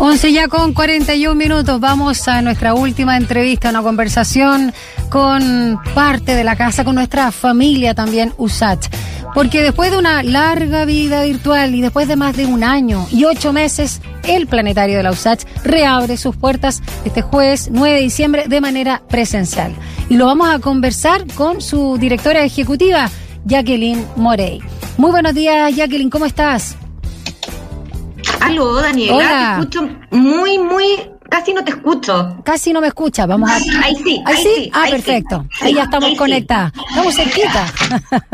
11 ya con 41 minutos. Vamos a nuestra última entrevista, una conversación con parte de la casa, con nuestra familia también, USACH. Porque después de una larga vida virtual y después de más de un año y ocho meses, el planetario de la USACH reabre sus puertas este jueves 9 de diciembre de manera presencial. Y lo vamos a conversar con su directora ejecutiva, Jacqueline Morey. Muy buenos días, Jacqueline, ¿cómo estás? Aló, Daniela, te escucho muy, muy Casi no te escucho. Casi no me escucha. Vamos a. Ahí sí. Ahí, sí? Ah, perfecto. ahí ya estamos conectadas. Estamos cerquita.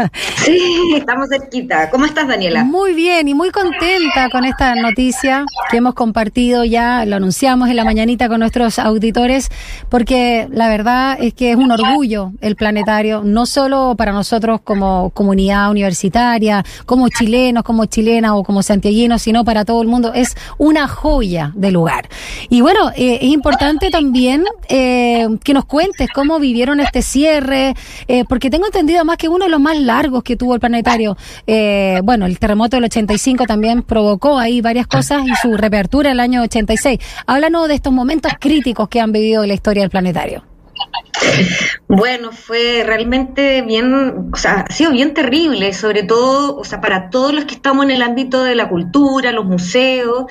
sí, estamos cerquita. ¿Cómo estás, Daniela? Muy bien y muy contenta con esta noticia que hemos compartido ya, lo anunciamos en la mañanita con nuestros auditores, porque la verdad es que es un orgullo el planetario, no solo para nosotros como comunidad universitaria, como chilenos, como chilenas o como santiaguinos, sino para todo el mundo. Es una joya de lugar. Y bueno, eh, es importante también eh, que nos cuentes cómo vivieron este cierre, eh, porque tengo entendido más que uno de los más largos que tuvo el planetario. bueno, el terremoto del 85 también provocó ahí varias cosas y su reapertura el año 86. Háblanos de estos momentos críticos que han vivido en la historia del planetario. Bueno, fue realmente bien, o sea, ha sido bien terrible, sobre todo, o sea, para todos los que estamos en el ámbito de la cultura, los museos,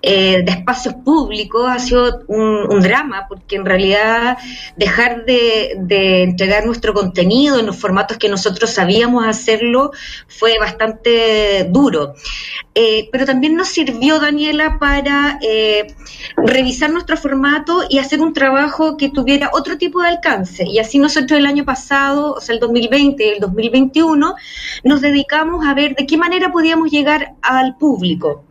eh, de espacios públicos, ha sido un, drama, porque en realidad dejar de, entregar nuestro contenido en los formatos que nosotros sabíamos hacerlo fue bastante duro. Eh, pero también nos sirvió, Daniela, para eh, revisar nuestro formato y hacer un trabajo que tuviera otro tipo de alcance. Y así nosotros el año pasado, o sea, el 2020 y el 2021, nos dedicamos a ver de qué manera podíamos llegar al público.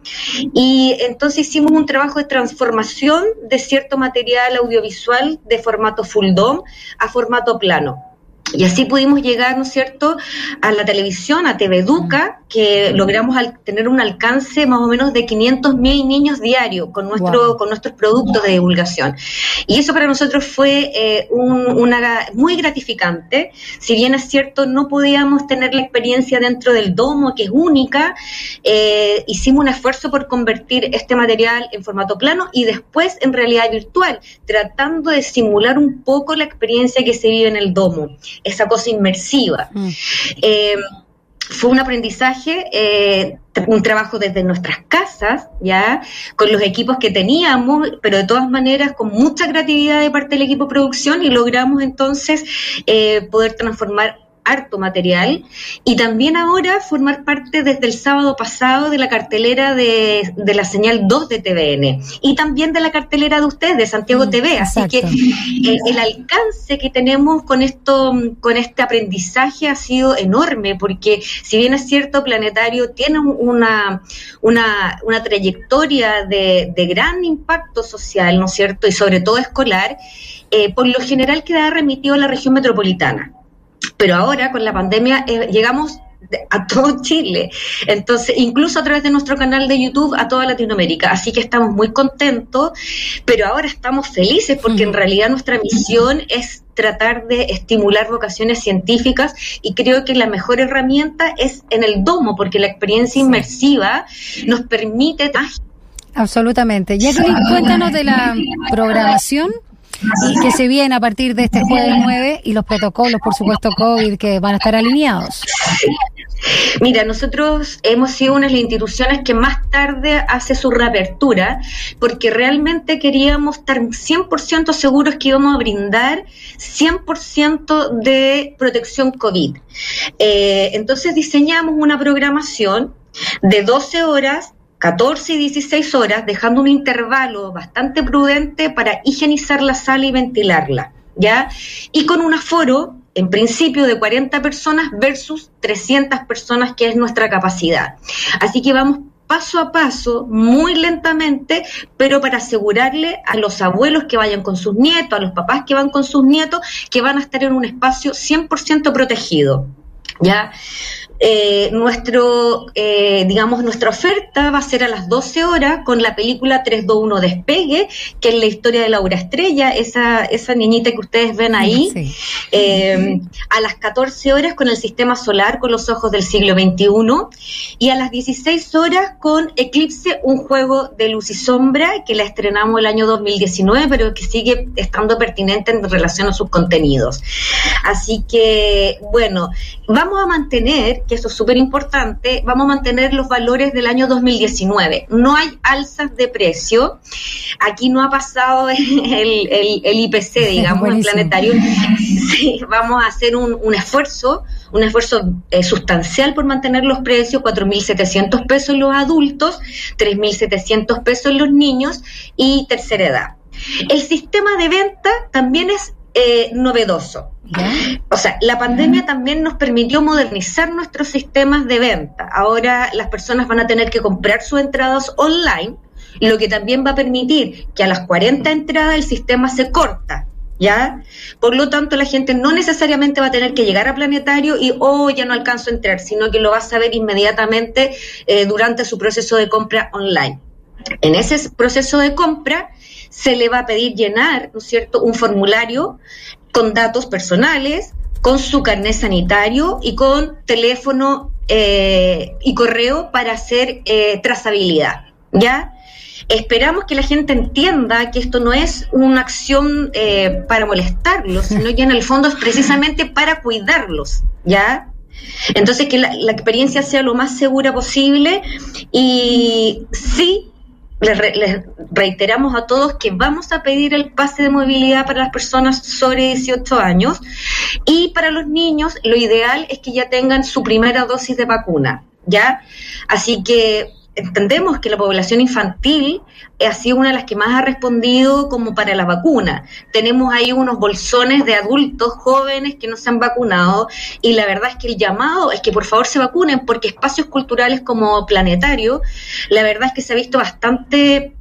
Y entonces hicimos un trabajo de transformación de cierto material audiovisual de formato full dome a formato plano. Y así pudimos llegar, ¿no es cierto?, a la televisión, a TV Educa, que logramos tener un alcance más o menos de 500 mil niños diarios con, nuestro, con nuestros productos de divulgación. Y eso para nosotros fue eh, una, muy gratificante. Si bien es cierto, no podíamos tener la experiencia dentro del domo, que es única, eh, hicimos un esfuerzo por convertir este material en formato plano y después en realidad virtual, tratando de simular un poco la experiencia que se vive en el domo esa cosa inmersiva. Mm. Eh, fue un aprendizaje, eh, un trabajo desde nuestras casas, ya, con los equipos que teníamos, pero de todas maneras con mucha creatividad de parte del equipo de producción y logramos entonces eh, poder transformar harto material y también ahora formar parte desde el sábado pasado de la cartelera de, la señal 2 de TVN y también de la cartelera de ustedes, de Santiago mm, TV. Así que eh, el alcance que tenemos con esto, con este aprendizaje ha sido enorme, porque si bien es cierto, Planetario tiene una, una, una trayectoria de, de gran impacto social, ¿no es cierto? Y sobre todo escolar, eh, por lo general queda remitido a la región metropolitana pero ahora con la pandemia eh, llegamos a todo Chile, entonces incluso a través de nuestro canal de YouTube a toda Latinoamérica, así que estamos muy contentos, pero ahora estamos felices porque en realidad nuestra misión es tratar de estimular vocaciones científicas y creo que la mejor herramienta es en el domo porque la experiencia inmersiva nos permite Absolutamente. Jacqueline, cuéntanos de la programación que se viene a partir de este jueves 9 y los protocolos, por supuesto, COVID que van a estar alineados. Mira, nosotros hemos sido una de las instituciones que más tarde hace su reapertura porque realmente queríamos estar 100% seguros que íbamos a brindar 100% de protección COVID. Eh, entonces diseñamos una programación de 12 horas 14 y 16 horas, dejando un intervalo bastante prudente para higienizar la sala y ventilarla, ¿ya? Y con un aforo, en principio, de 40 personas versus 300 personas, que es nuestra capacidad. Así que vamos paso a paso, muy lentamente, pero para asegurarle a los abuelos que vayan con sus nietos, a los papás que van con sus nietos, que van a estar en un espacio 100% protegido. ¿Ya? Eh, nuestro, eh, digamos, nuestra oferta va a ser a las 12 horas con la película 321 Despegue, que es la historia de Laura Estrella, esa, esa niñita que ustedes ven ahí. Eh, a las 14 horas con el sistema solar con los ojos del siglo XXI. Y a las 16 horas con Eclipse, un juego de luz y sombra que la estrenamos el año 2019, pero que sigue estando pertinente en relación a sus contenidos. Así que, bueno, vamos a mantener que eso es súper importante, vamos a mantener los valores del año 2019. No hay alzas de precio. Aquí no ha pasado el, el, IPC, digamos, el planetario. Sí, vamos a hacer un, esfuerzo, un esfuerzo eh, sustancial por mantener los precios, 4.700 pesos los adultos, 3.700 pesos los niños y tercera edad. El sistema de venta también es eh, novedoso. O sea, la pandemia también nos permitió modernizar nuestros sistemas de venta. Ahora las personas van a tener que comprar sus entradas online, lo que también va a permitir que a las 40 entradas el sistema se corta. ¿Ya? Por lo tanto, la gente no necesariamente va a tener que llegar a Planetario y, oh, ya no alcanzo a entrar, sino que lo va a saber inmediatamente eh, durante su proceso de compra online. En ese proceso de compra se le va a pedir llenar, ¿no es cierto?, un formulario con datos personales, con su carnet sanitario y con teléfono eh, y correo para hacer eh, trazabilidad. ¿Ya? Esperamos que la gente entienda que esto no es una acción eh, para molestarlos, sino que en el fondo es precisamente para cuidarlos, ¿ya? Entonces, que la, la experiencia sea lo más segura posible y sí les, reiteramos a todos que vamos a pedir el pase de movilidad para las personas sobre 18 años y para los niños lo ideal es que ya tengan su primera dosis de vacuna, ¿ya? Así que entendemos que la población infantil ha sido una de las que más ha respondido como para la vacuna. Tenemos ahí unos bolsones de adultos jóvenes que no se han vacunado y la verdad es que el llamado es que por favor se vacunen porque espacios culturales como Planetario, la verdad es que se ha visto bastante,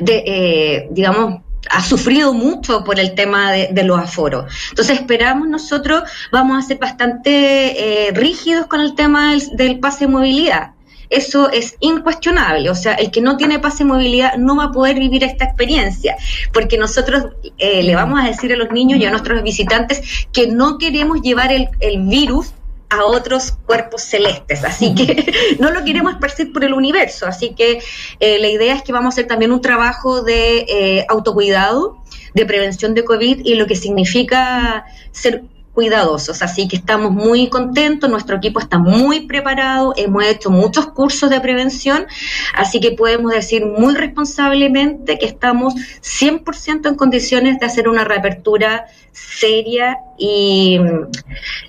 de, eh, digamos, ha sufrido mucho por el tema de, los aforos. Entonces esperamos nosotros, vamos a ser bastante eh, rígidos con el tema del, del pase de movilidad eso es incuestionable. O sea, el que no tiene pase de movilidad no va a poder vivir esta experiencia, porque nosotros eh, le vamos a decir a los niños y a nuestros visitantes que no queremos llevar el, virus a otros cuerpos celestes, así que no lo queremos esparcir por el universo, así que eh, la idea es que vamos a hacer también un trabajo de eh, autocuidado, de prevención de COVID y lo que significa ser cuidadosos, así que estamos muy contentos, nuestro equipo está muy preparado, hemos hecho muchos cursos de prevención, así que podemos decir muy responsablemente que estamos 100% en condiciones de hacer una reapertura seria y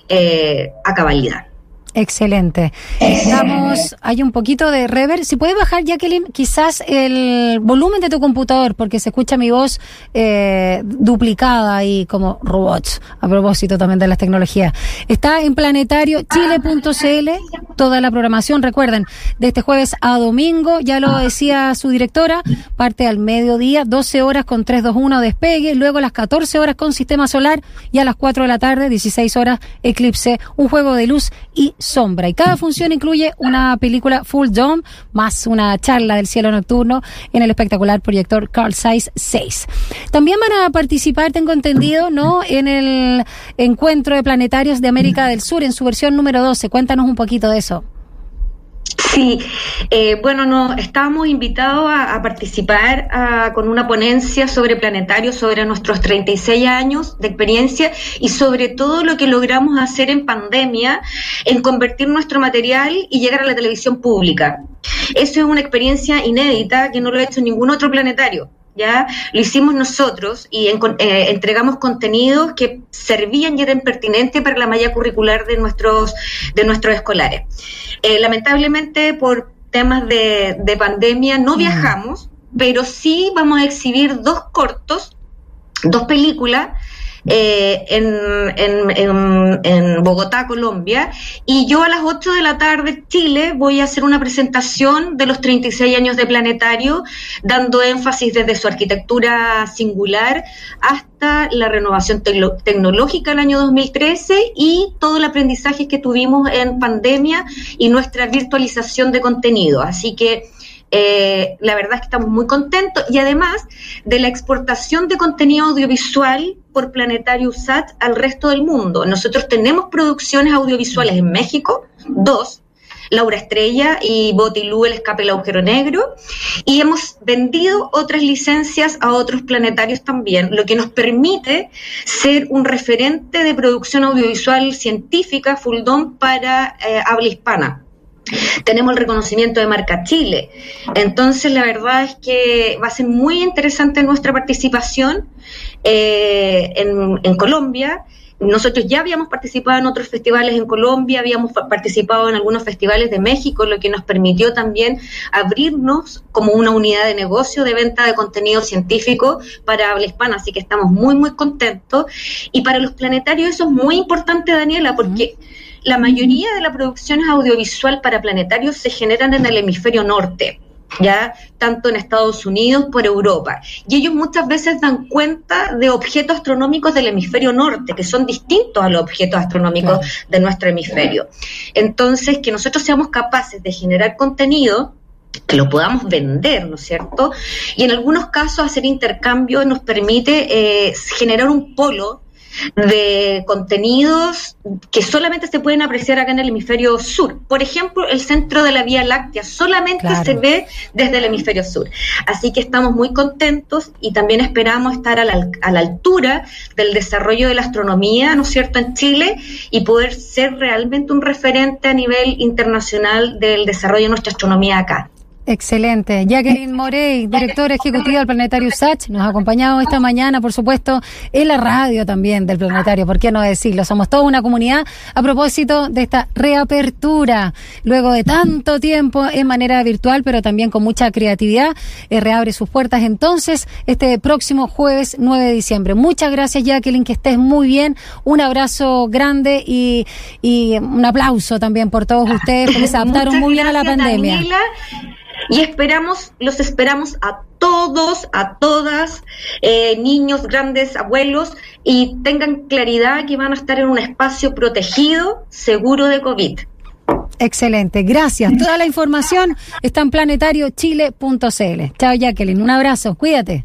eh, a cabalidad. Excelente. Estamos, hay un poquito de rever. Si puedes bajar, Jacqueline, quizás el volumen de tu computador, porque se escucha mi voz eh, duplicada y como robots, a propósito también de las tecnologías. Está en planetariochile.cl toda la programación, recuerden, de este jueves a domingo, ya lo decía su directora, parte al mediodía, 12 horas con 321 despegue, luego a las 14 horas con sistema solar y a las 4 de la tarde, 16 horas eclipse, un juego de luz y sombra. Y cada función incluye una película Full Dome más una charla del cielo nocturno en el espectacular proyector Carl Zeiss 6. También van a participar, tengo entendido, ¿no? En el encuentro de planetarios de América del Sur en su versión número 12. Cuéntanos un poquito de eso. Sí, eh, bueno, no, estábamos invitados a, participar con una ponencia sobre planetario, sobre nuestros 36 años de experiencia y sobre todo lo que logramos hacer en pandemia, en convertir nuestro material y llegar a la televisión pública. Eso es una experiencia inédita que no lo ha hecho ningún otro planetario. ¿Ya? Lo hicimos nosotros y eh, entregamos contenidos que servían y eran pertinentes para la malla curricular de nuestros, de nuestros escolares. Eh, lamentablemente, por temas de, de pandemia, no viajamos, pero sí vamos a exhibir dos cortos, dos películas eh, en, en, Bogotá, Colombia, y yo a las 8 de la tarde, Chile, voy a hacer una presentación de los 36 años de Planetario, dando énfasis desde su arquitectura singular hasta la renovación tecnológica del año 2013 y todo el aprendizaje que tuvimos en pandemia y nuestra virtualización de contenido. Así que eh, la verdad es que estamos muy contentos. Y además de la exportación de contenido audiovisual por Planetario USAT al resto del mundo. Nosotros tenemos producciones audiovisuales en México, dos, Laura Estrella y Botilú, El Escape el Agujero Negro, y hemos vendido otras licencias a otros planetarios también, lo que nos permite ser un referente de producción audiovisual científica, Fuldón, para eh, habla hispana tenemos el reconocimiento de marca Chile. Entonces, la verdad es que va a ser muy interesante nuestra participación eh, en, Colombia. Nosotros ya habíamos participado en otros festivales en Colombia, habíamos participado en algunos festivales de México, lo que nos permitió también abrirnos como una unidad de negocio de venta de contenido científico para habla hispana, así que estamos muy, muy contentos. Y para los planetarios eso es muy importante, Daniela, porque... La mayoría de la producción audiovisual para planetarios se generan en el hemisferio norte ya tanto en Estados Unidos por Europa. Y ellos muchas veces dan cuenta de objetos astronómicos del hemisferio norte, que son distintos a los objetos astronómicos de nuestro hemisferio. Entonces, que nosotros seamos capaces de generar contenido que lo podamos vender, ¿no es cierto? Y en algunos casos hacer intercambio nos permite eh, generar un polo de contenidos que solamente se pueden apreciar acá en el hemisferio sur. Por ejemplo, el centro de la Vía Láctea solamente se ve desde el hemisferio sur. Así que estamos muy contentos y también esperamos estar a la, a la altura del desarrollo de la astronomía, ¿no es cierto?, en Chile y poder ser realmente un referente a nivel internacional del desarrollo de nuestra astronomía acá. Excelente. Jacqueline Morey, directora ejecutiva del Planetario SACH, nos ha acompañado esta mañana, por supuesto, en la radio también del Planetario, ¿por qué no decirlo? Somos toda una comunidad a propósito de esta reapertura, luego de tanto tiempo en manera virtual, pero también con mucha creatividad, eh, reabre sus puertas entonces este próximo jueves 9 de diciembre. Muchas gracias, Jacqueline, que estés muy bien, un abrazo grande y, un aplauso también por todos ustedes, que se adaptaron muy bien a la pandemia. Y esperamos, los esperamos a todos, a todas, eh, niños, grandes, abuelos, y tengan claridad que van a estar en un espacio protegido, seguro de COVID. Excelente, gracias. Toda la información está en planetariochile.cl. Chao Jacqueline, un abrazo, cuídate.